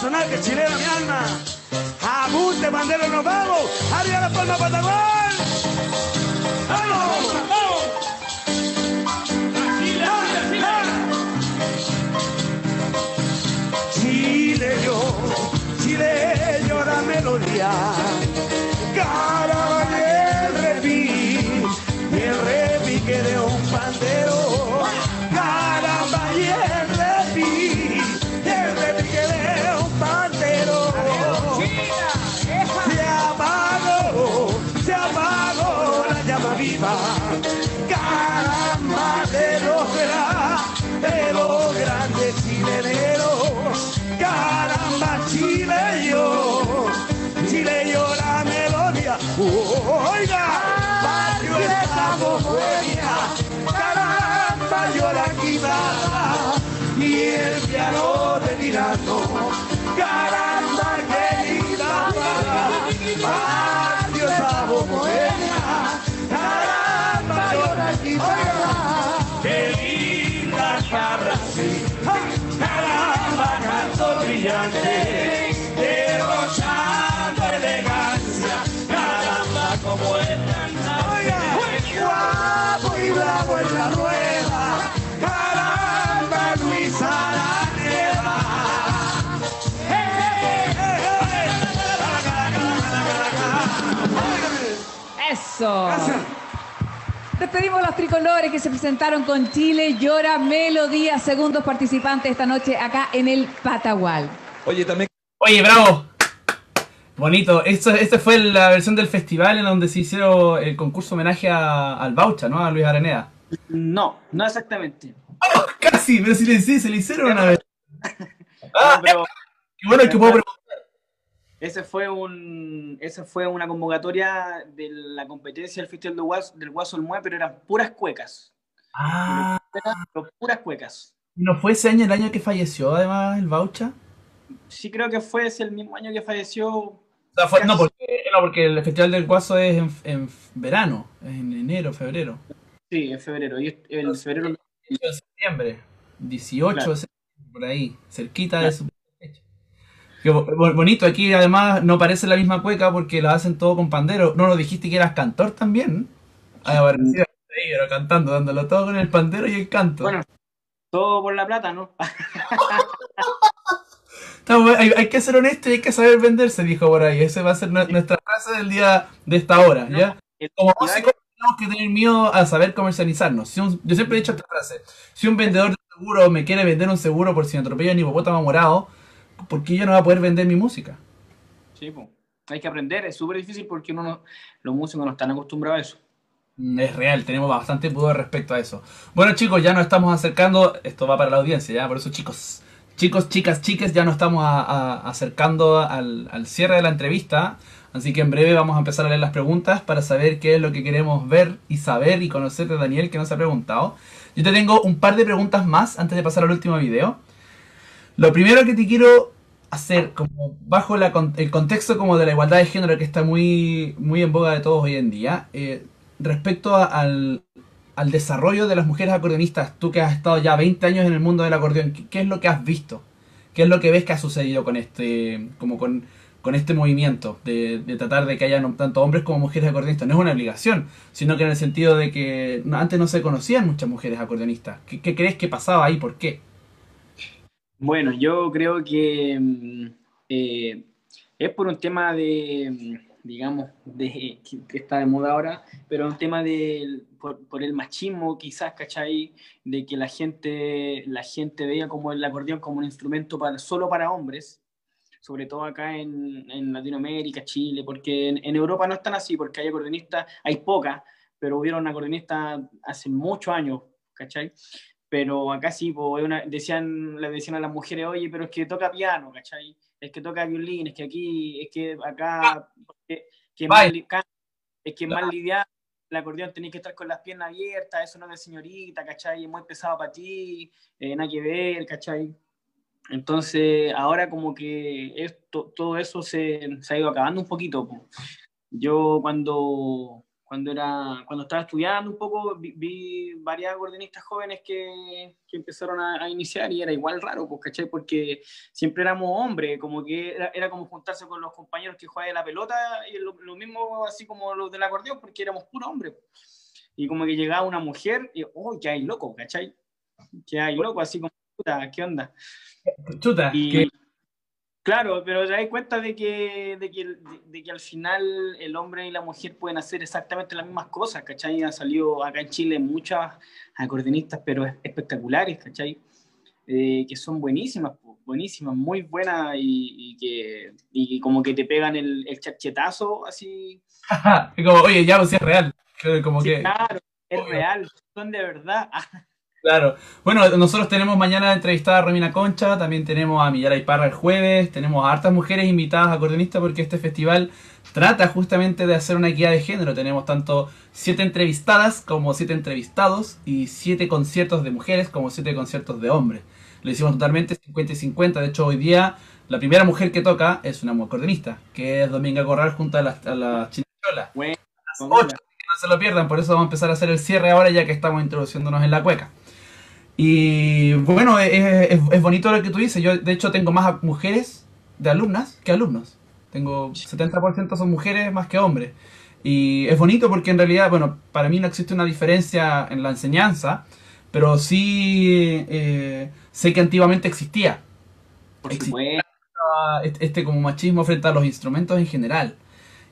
personaje chileno, mi alma. Apunte, bandero, nos vamos. Arriba la palma, Patagón. ¡Vamos! ¡Vamos! Chile yo, Chile yo la melodía. Caramba, y el repi, el repique de un derrochando elegancia, caramba como es tan guapo y bravo en la rueda, caramba Luis Eso. Gracias. Despedimos los tricolores que se presentaron con Chile, Llora, Melodía, segundos participantes esta noche acá en el Patagual. Oye, también Oye, bravo. Bonito. Esto, esta fue la versión del festival en donde se hicieron el concurso homenaje a- al Baucha, ¿no? A Luis Araneda. No, no exactamente. ¡Oh, casi! Pero si le, sí, se le hicieron una vez. Ah, [LAUGHS] No, pero qué bueno que puedo preguntar. ese fue un, esa fue una convocatoria de la competencia del Festival del Guaso, del Guaso Mue, pero eran puras cuecas. Ah, Pero puras cuecas. ¿no fue ese año el año que falleció además el Baucha? Sí creo que fue ese el mismo año que falleció. O sea, fue- no, porque, no, porque el Festival del Guaso es en, en verano, es en enero, febrero. Sí, en febrero. Y el febrero En septiembre, 18 Claro. de septiembre, por ahí, cerquita de su bonito, aquí además no parece la misma cueca porque la hacen todo con pandero. No, nos dijiste que eras cantor también. Ah, ahí, pero cantando, dándolo todo con el pandero y el canto. Bueno. todo por la plata, ¿no? [LAUGHS] Hay, hay que ser honesto y hay que saber venderse, dijo por ahí. Esa va a ser nu- nuestra frase del día de esta hora, ¿ya? Como músicos tenemos que tener miedo a saber comercializarnos. Si un- yo siempre he dicho esta frase. Si un vendedor de seguro me quiere vender un seguro por si me atropella un hipopótamo morado, ¿por qué yo no voy a poder vender mi música? Sí, po. hay que aprender, es súper difícil porque uno no- los músicos no están acostumbrados a eso. Mm, Es real, tenemos bastante pudor respecto a eso. Bueno chicos, ya nos estamos acercando, esto va para la audiencia, ya, por eso chicos, chicos, chicas, chiques, ya nos estamos acercando al, cierre de la entrevista, así que en breve vamos a empezar a leer las preguntas para saber qué es lo que queremos ver y saber y conocer de Daniel que nos ha preguntado. Yo te tengo un par de preguntas más antes de pasar al último video. Lo primero que te quiero hacer, como bajo el contexto como de la igualdad de género que está muy, muy en boga de todos hoy en día, eh, respecto al, al desarrollo de las mujeres acordeonistas, tú que has estado ya 20 años en el mundo del acordeón, ¿qué, es lo que has visto? ¿Qué es lo que ves que ha sucedido con este, como con, este movimiento de, tratar de que haya tanto hombres como mujeres acordeonistas? No es una obligación, sino que en el sentido de que antes no se conocían muchas mujeres acordeonistas. ¿Qué, crees que pasaba ahí? ¿Por qué? Bueno, yo creo que mm, eh, es por un tema de, mm, digamos, de, que está de moda ahora, pero un tema de, por, por el machismo quizás, ¿cachai? De que la gente, la gente veía como el acordeón como un instrumento para, solo para hombres, sobre todo acá en, en Latinoamérica, Chile, porque en, en Europa no están así, porque hay acordeonistas, hay pocas, pero hubieron acordeonistas hace muchos años, ¿cachai? Pero acá sí, po, es una- decían, le decían a las mujeres, oye, pero es que toca piano, ¿cachai? Es que toca violín, es que aquí, es que acá, que, que es más, es que es más lidiar, el acordeón tenés que estar con las piernas abiertas, eso no es de señorita, ¿cachai? Es muy pesado para ti, eh, nada que ver, ¿cachai? Entonces, ahora como que esto, todo eso se, se ha ido acabando un poquito. po. Yo cuando, cuando, era, cuando estaba estudiando un poco, vi, vi varias acordeonistas jóvenes que, que empezaron a, a iniciar y era igual raro, pues, ¿cachai? Porque siempre éramos hombres, como que era, era como juntarse con los compañeros que juegan la pelota y lo, lo mismo así como los del acordeón, porque éramos puros hombres. Y como que llegaba una mujer y, oh, que hay loco, ¿cachai? Que hay loco, así como, puta, ¿qué onda? Chuta, Y, que- Claro, pero te das cuenta de que, de, que, de, de que al final el hombre y la mujer pueden hacer exactamente las mismas cosas, ¿cachai? Han salido acá en Chile muchas acordeonistas, pero es- espectaculares, ¿cachai? Eh, que son buenísimas, buenísimas, muy buenas y, y que, y como que te pegan el, el chachetazo así. [LAUGHS] como, oye, ya, pues es real. Como Sí, que, claro, es obvio. real, son de verdad. [LAUGHS] Claro. Bueno, nosotros tenemos mañana entrevistada a Romina Concha, también tenemos a Millara Iparra el jueves, tenemos a hartas mujeres invitadas a acordeonistas porque este festival trata justamente de hacer una equidad de género. Tenemos tanto siete entrevistadas como siete entrevistados y siete conciertos de mujeres como siete conciertos de hombres. Lo hicimos totalmente 50 y 50. De hecho, hoy día la primera mujer que toca es una acordeonista, que es Dominga Corral junto a las, a las chinacholas. Bueno, Ocho, que no se lo pierdan, por eso vamos a empezar a hacer el cierre ahora ya que estamos introduciéndonos en la cueca. Y bueno, es, es- es bonito lo que tú dices. Yo de hecho tengo más mujeres de alumnas que alumnos. Tengo 70% son mujeres más que hombres. Y es bonito porque en realidad, bueno, para mí no existe una diferencia en la enseñanza, pero sí eh, sé que antiguamente existía por supuesto. este, este como machismo frente a los instrumentos en general.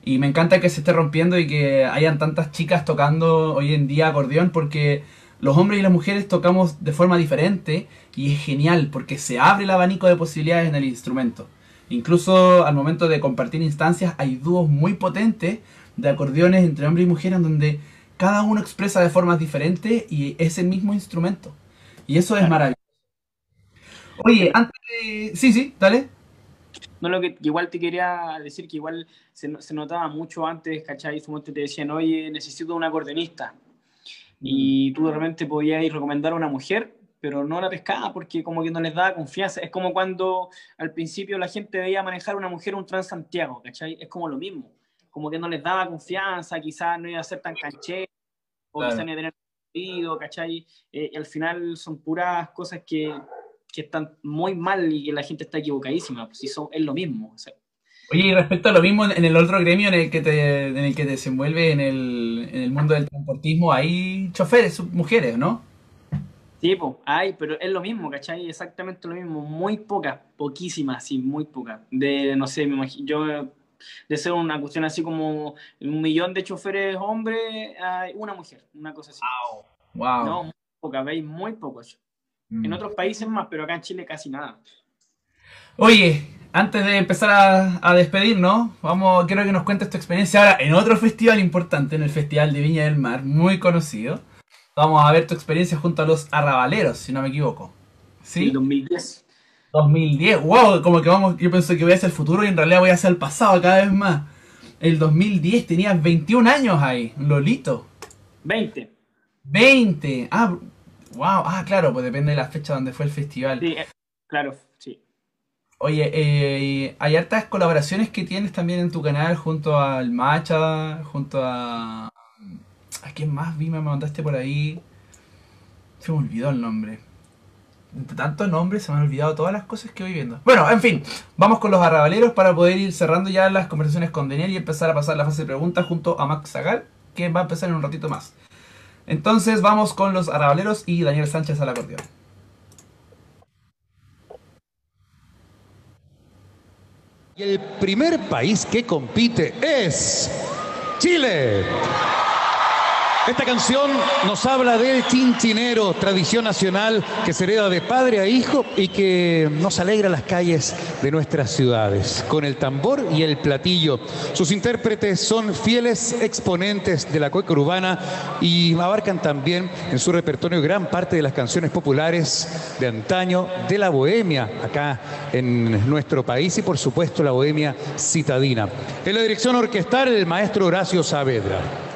Y me encanta que se esté rompiendo y que hayan tantas chicas tocando hoy en día acordeón porque los hombres y las mujeres tocamos de forma diferente y es genial porque se abre el abanico de posibilidades en el instrumento. Incluso al momento de compartir instancias hay dúos muy potentes de acordeones entre hombres y mujeres en donde cada uno expresa de formas diferentes y es el mismo instrumento. Y eso es maravilloso. Oye, antes de... Sí, sí, dale. No, lo que igual te quería decir que igual se, se notaba mucho antes, ¿cachai? Su te decían, oye, necesito un acordeonista. Y tú de repente podías ir recomendar a una mujer, pero no la pescaba porque como que no les daba confianza. Es como cuando al principio la gente veía manejar a una mujer un Transantiago, ¿cachai? Es como lo mismo. Como que no les daba confianza, quizás no iba a ser tan canchero, o quizás no iba a tener sentido, ¿cachai? Eh, y al final son puras cosas que, que, están muy mal y que la gente está equivocadísima. Pues eso es lo mismo. O sea, Oye, y respecto a lo mismo en el otro gremio en el que te, en el que te desenvuelve en el, en el mundo del transportismo, hay choferes, mujeres, ¿no? Sí, pues, hay, pero es lo mismo, ¿cachai? Exactamente lo mismo, muy pocas, poquísimas, sí, muy pocas. De, no sé, me imagino, yo, de ser una cuestión así como un millón de choferes hombres, hay una mujer, una cosa así. Wow. wow. No, muy pocas, veis, muy pocos. Mm. En otros países más, pero acá en Chile casi nada. Oye, antes de empezar a, a despedirnos, vamos, quiero que nos cuentes tu experiencia ahora en otro festival importante, en el Festival de Viña del Mar, muy conocido. Vamos a ver tu experiencia junto a los arrabaleros, si no me equivoco. ¿Sí? El 2010. 2010, wow, como que vamos, yo pensé que voy hacia el futuro y en realidad voy hacia el pasado cada vez más. El 2010 tenías 21 años ahí, Lolito. 20. 20, ah, wow, ah, claro, pues depende de la fecha donde fue el festival. Sí, eh, claro. Oye, eh, hay hartas colaboraciones que tienes también en tu canal junto al Macha, junto a... ¿A quién más vi? Me mandaste por ahí. Se me olvidó el nombre. Entre tantos nombres se me han olvidado todas las cosas que voy viendo. Bueno, en fin, vamos con los arrabaleros para poder ir cerrando ya las conversaciones con Daniel y empezar a pasar la fase de preguntas junto a Max Zagal, que va a empezar en un ratito más. Entonces vamos con los arrabaleros y Daniel Sánchez al acordeón. Y el primer país que compite es Chile. Esta canción nos habla del chinchinero, tradición nacional que se hereda de padre a hijo y que nos alegra las calles de nuestras ciudades, con el tambor y el platillo. Sus intérpretes son fieles exponentes de la cueca urbana y abarcan también en su repertorio gran parte de las canciones populares de antaño de la bohemia acá en nuestro país y por supuesto la bohemia citadina. En la dirección orquestal el maestro Horacio Saavedra.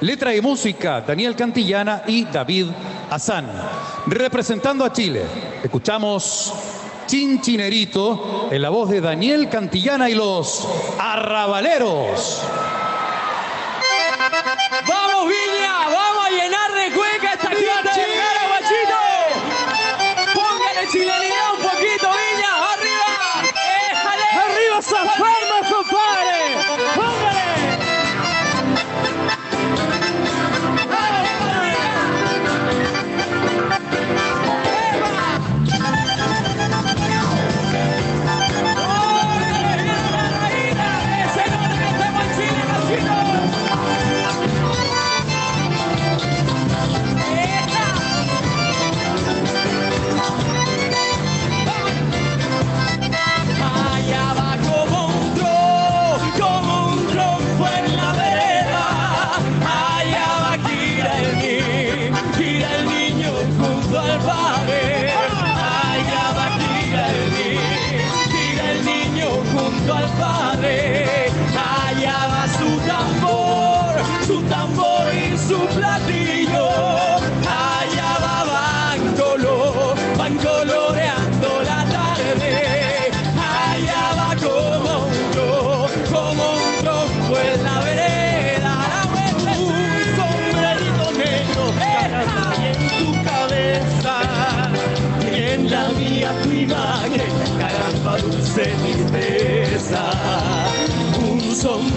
Letra y música, Daniel Cantillana y David Azán. Representando a Chile, escuchamos Chinchinerito en la voz de Daniel Cantillana y los Arrabaleros. ¡Vamos, Viña! ¡Vamos a llenar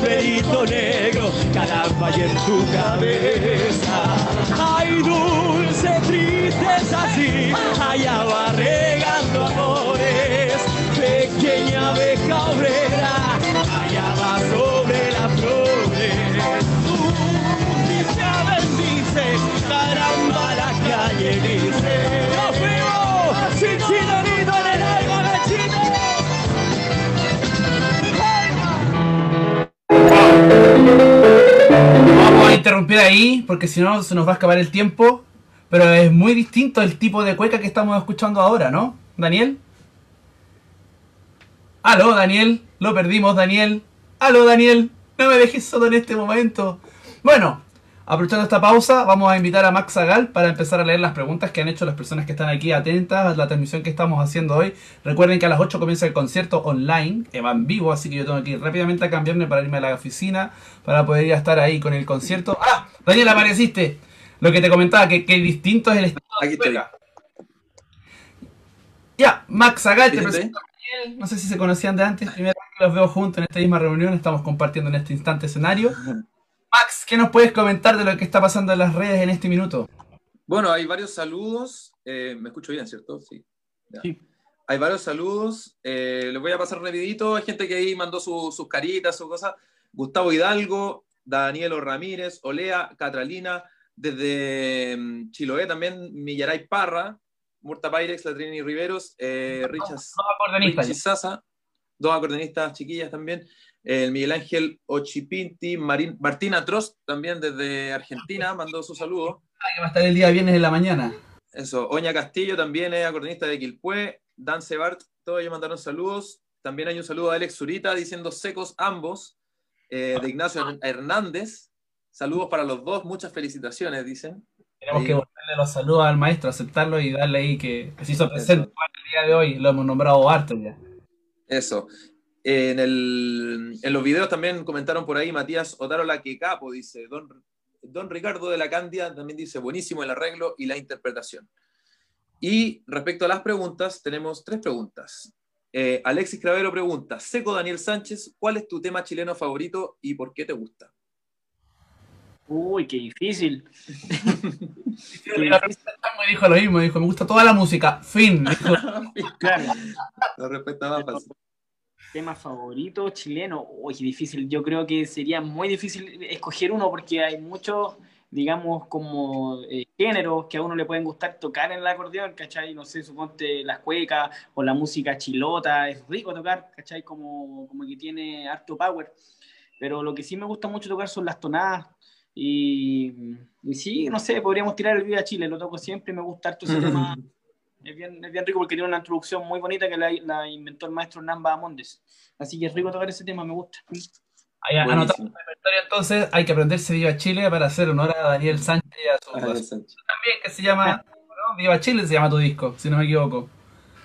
Sombrerito negro, caramba, y en tu cabeza. Ay, dulce tristeza, sí, allá va regando amores. Pequeña abeja obrera, allá va sobre Vamos a interrumpir ahí porque si no se nos va a escapar el tiempo. Pero es muy distinto el tipo de cueca que estamos escuchando ahora, ¿no? Daniel. Aló, Daniel. Lo perdimos, Daniel. Aló, Daniel. No me dejes solo en este momento. Bueno, aprovechando esta pausa, vamos a invitar a Max Zagal para empezar a leer las preguntas que han hecho las personas que están aquí atentas a la transmisión que estamos haciendo hoy. Recuerden que a las 8 comienza el concierto online, que va en vivo, así que yo tengo que ir rápidamente a cambiarme para irme a la oficina para poder ir a estar ahí con el concierto. ¡Ah! Daniel, apareciste. Lo que te comentaba, que, que distinto es el estilo Aquí de estoy. cueca. Ya, Max Zagal, te presento Daniel. No sé si se conocían de antes, primera vez que los veo juntos en esta misma reunión, estamos compartiendo en este instante escenario. [LAUGHS] Max, ¿qué nos puedes comentar de lo que está pasando en las redes en este minuto? Bueno, hay varios saludos. Eh, ¿Me escucho bien, cierto? Sí. Ya. Sí. Hay varios saludos. Eh, les voy a pasar rapidito. Hay gente que ahí mandó su- sus caritas, sus cosas. Gustavo Hidalgo, Danielo Ramírez, Olea, Catralina, desde mm, Chiloé también, Millaray Parra, Murta Pyrex, Latrini Riveros, eh, Richas, Dos acordeonistas. Richie Sasa, dos acordeonistas chiquillas también, el Miguel Ángel Ochipinti, Marín, Martina Trost también desde Argentina, mandó su saludo. Ah, que va a estar el día viernes en la mañana. Eso, Oña Castillo también es acordeonista de Quilpué, Dan Sebart, todos ellos mandaron saludos. También hay un saludo a Alex Zurita diciendo secos ambos, eh, de Ignacio Hernández. Saludos para los dos, muchas felicitaciones, dicen. Tenemos Ahí. que volverle los saludos al maestro, aceptarlo y darle ahí que, que se hizo presente el día de hoy. Lo hemos nombrado harto ya. Eso. En, el, en los videos también comentaron por ahí Matías Otarola que capo, dice. Don, Don Ricardo de la Candia también dice buenísimo el arreglo y la interpretación. Y respecto a las preguntas, tenemos tres preguntas. Eh, Alexis Cravero pregunta, Seco Daniel Sánchez, ¿cuál es tu tema chileno favorito y por qué te gusta? Uy, qué difícil. Me dijo lo mismo, dijo, me gusta toda la música. Fin. Dijo, [LAUGHS] Claro. La respuesta más fácil. Tema favorito chileno. Uy, difícil. Yo creo que sería muy difícil escoger uno porque hay muchos, digamos, como eh, géneros que a uno le pueden gustar tocar en el acordeón, ¿cachai? No sé, suponte las cuecas o la música chilota. Es rico tocar, ¿cachai? Como, como que tiene harto power. Pero lo que sí me gusta mucho tocar son las tonadas. Y, y sí, no sé, podríamos tirar el Viva Chile, lo toco siempre, me gusta harto ese tema. Es bien, es bien rico porque tiene una introducción muy bonita que la, la inventó el maestro Namba Amondes. Así que es rico tocar ese tema, me gusta. ahí anotamos entonces, hay que aprenderse Viva Chile para hacer honor a Daniel Sánchez y a su también, que se llama, ¿no? Viva Chile se llama tu disco, si no me equivoco.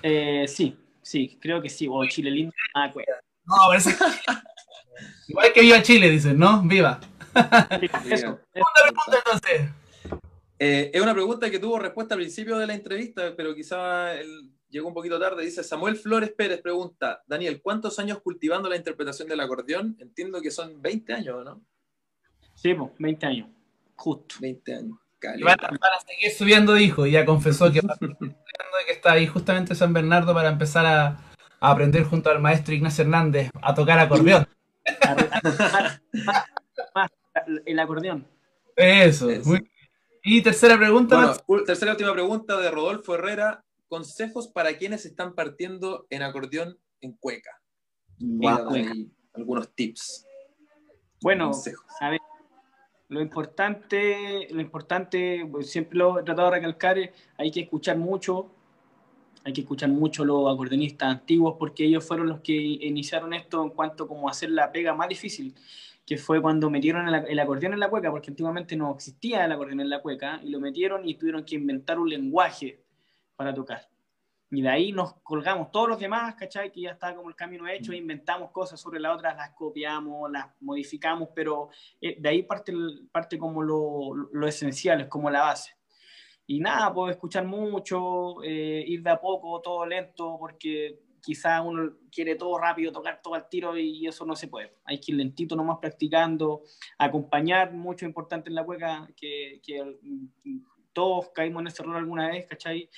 Eh, sí, sí, creo que sí. O Chile lindo. Ah, pues. No, parece [LAUGHS] Igual que Viva Chile, dicen, ¿no? Viva. Eso, eso. Segunda pregunta entonces. Eh, es una pregunta que tuvo respuesta al principio de la entrevista, pero quizá él llegó un poquito tarde. Dice Samuel Flores Pérez, pregunta, Daniel, ¿cuántos años cultivando la interpretación del acordeón? Entiendo que son 20 años, ¿no? Sí, pues, 20 años. Justo. 20 años. Van, Caleta. van a seguir subiendo, dijo, y ya confesó que, que está ahí justamente en San Bernardo para empezar a, a aprender junto al maestro Ignacio Hernández a tocar acordeón. El acordeón. Eso, Eso. muy- Y tercera pregunta, Bueno, tercera y última pregunta de Rodolfo Herrera. Consejos para quienes están partiendo en acordeón en cueca. Ahí algunos tips. Bueno, consejos. a ver, lo importante, lo importante, pues, siempre lo he tratado de recalcar, es, hay que escuchar mucho, hay que escuchar mucho los acordeonistas antiguos porque ellos fueron los que iniciaron esto en cuanto como hacer la pega más difícil, que fue cuando metieron el, el acordeón en la cueca, porque antiguamente no existía el acordeón en la cueca, y lo metieron y tuvieron que inventar un lenguaje para tocar. Y de ahí nos colgamos todos los demás, ¿cachai? Que ya está como el camino hecho, inventamos cosas sobre las otras, las copiamos, las modificamos, pero eh, de ahí parte, parte como lo, lo esencial, es como la base. Y nada, puedo escuchar mucho, eh, ir de a poco, todo lento, porque quizá uno quiere todo rápido, tocar todo al tiro y eso no se puede. Hay que ir lentito nomás practicando, acompañar, mucho importante en la cueca, que, que todos caímos en ese error alguna vez, ¿cachai?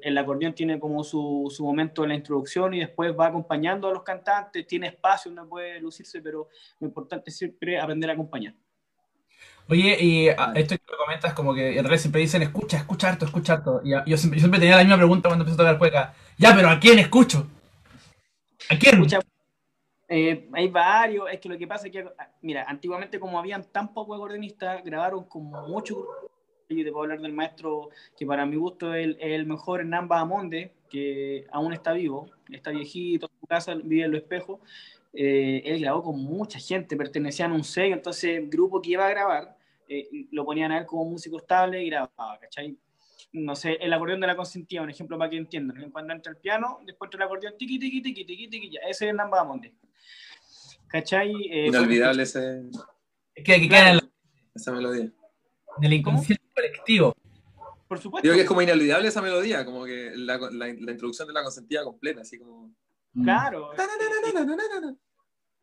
El acordeón tiene como su, su momento en la introducción y después va acompañando a los cantantes, tiene espacio donde puede lucirse, pero lo importante es siempre aprender a acompañar. Oye, y ah, esto que lo comentas como que en realidad siempre dicen escucha, escucha harto, escucha harto. Y ah, yo siempre, yo siempre tenía la misma pregunta cuando empecé a tocar cueca. Ya, pero ¿a quién escucho? ¿A quién? Escucha, Eh, hay varios, es que lo que pasa es que, mira, antiguamente como habían tan pocos acordeonistas, grabaron como mucho y te puedo hablar del maestro que para mi gusto es el, el mejor, Namba Amonde, que aún está vivo, está viejito, en su casa, vive en los espejos. Eh, él grabó con mucha gente, pertenecían a un sello, entonces el grupo que iba a grabar eh, lo ponían a él como músico estable y grababa, ¿cachai? No sé, el acordeón de la consentía, un ejemplo para que entiendan. Cuando entra el piano, después entra el acordeón, tiqui, tiqui, tiqui, tiqui, tiqui, ya, ese es el Namba Amonde. ¿Cachai? Eh, Inolvidable ese, Es que, que queda en, la- esa melodía. en el inconsciente colectivo. Por supuesto. Digo que es como inolvidable esa melodía, como que la, la, la introducción de la consentida completa, así como... Claro.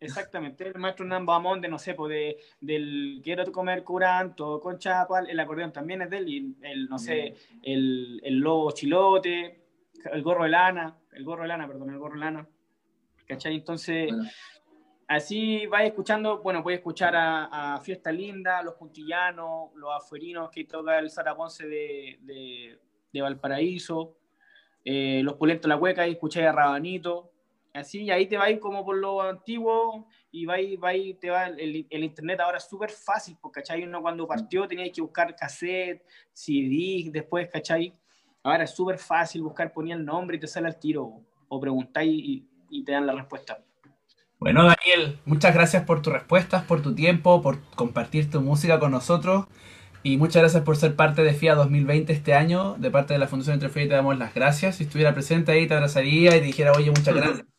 Exactamente, el maestro Namba Amonde, no sé, pues de, del quiero comer curanto con chapa, el acordeón también es de él, y el, no sé, el, el lobo chilote, el gorro de lana, el gorro de lana, perdón, el gorro de lana, ¿cachai? Entonces, Bueno. así vais escuchando, bueno, puedes escuchar a, a Fiesta Linda, los puntillanos, los afuerinos que toca el Sara Ponce de, de, de Valparaíso, eh, los Pulentos La Cueca y escucháis a Rabanito, así, y ahí te vais como por lo antiguo y vais, vais, te va el, el internet ahora es súper fácil, porque ¿cachai? Uno cuando partió tenía que buscar cassette, CD, después, ¿cachai? Ahora es súper fácil buscar, ponía el nombre y te sale al tiro, o preguntáis y, y te dan la respuesta. Bueno, Daniel, muchas gracias por tus respuestas, por tu tiempo, por compartir tu música con nosotros. Y muchas gracias por ser parte de FIA 2020 este año. De parte de la Fundación Entre Fe te damos las gracias. Si estuviera presente ahí te abrazaría y te dijera, oye, muchas gracias.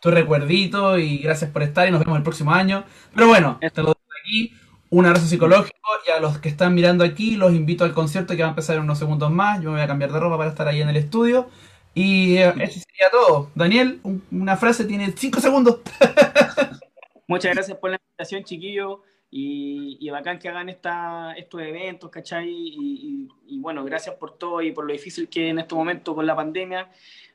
Tu recuerdito y gracias por estar y nos vemos el próximo año. Pero bueno, te lo dejo aquí. Un abrazo psicológico y a los que están mirando aquí los invito al concierto que va a empezar en unos segundos más. Yo me voy a cambiar de ropa para estar ahí en el estudio. Y eh, eso sería todo. Daniel, un- una frase tiene 5 segundos. [LAUGHS] Muchas gracias por la invitación, chiquillos. Y, y bacán que hagan esta, estos eventos, ¿cachai? Y, y- y bueno, gracias por todo y por lo difícil que en este momento con la pandemia,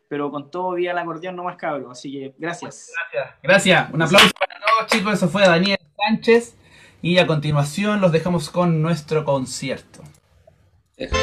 pero con todo vía el acordeón no más cabrón. Así que gracias. Gracias. Gracias. Un aplauso para todos, chicos. Eso fue Daniel Sánchez. Y a continuación los dejamos con nuestro concierto. Eso.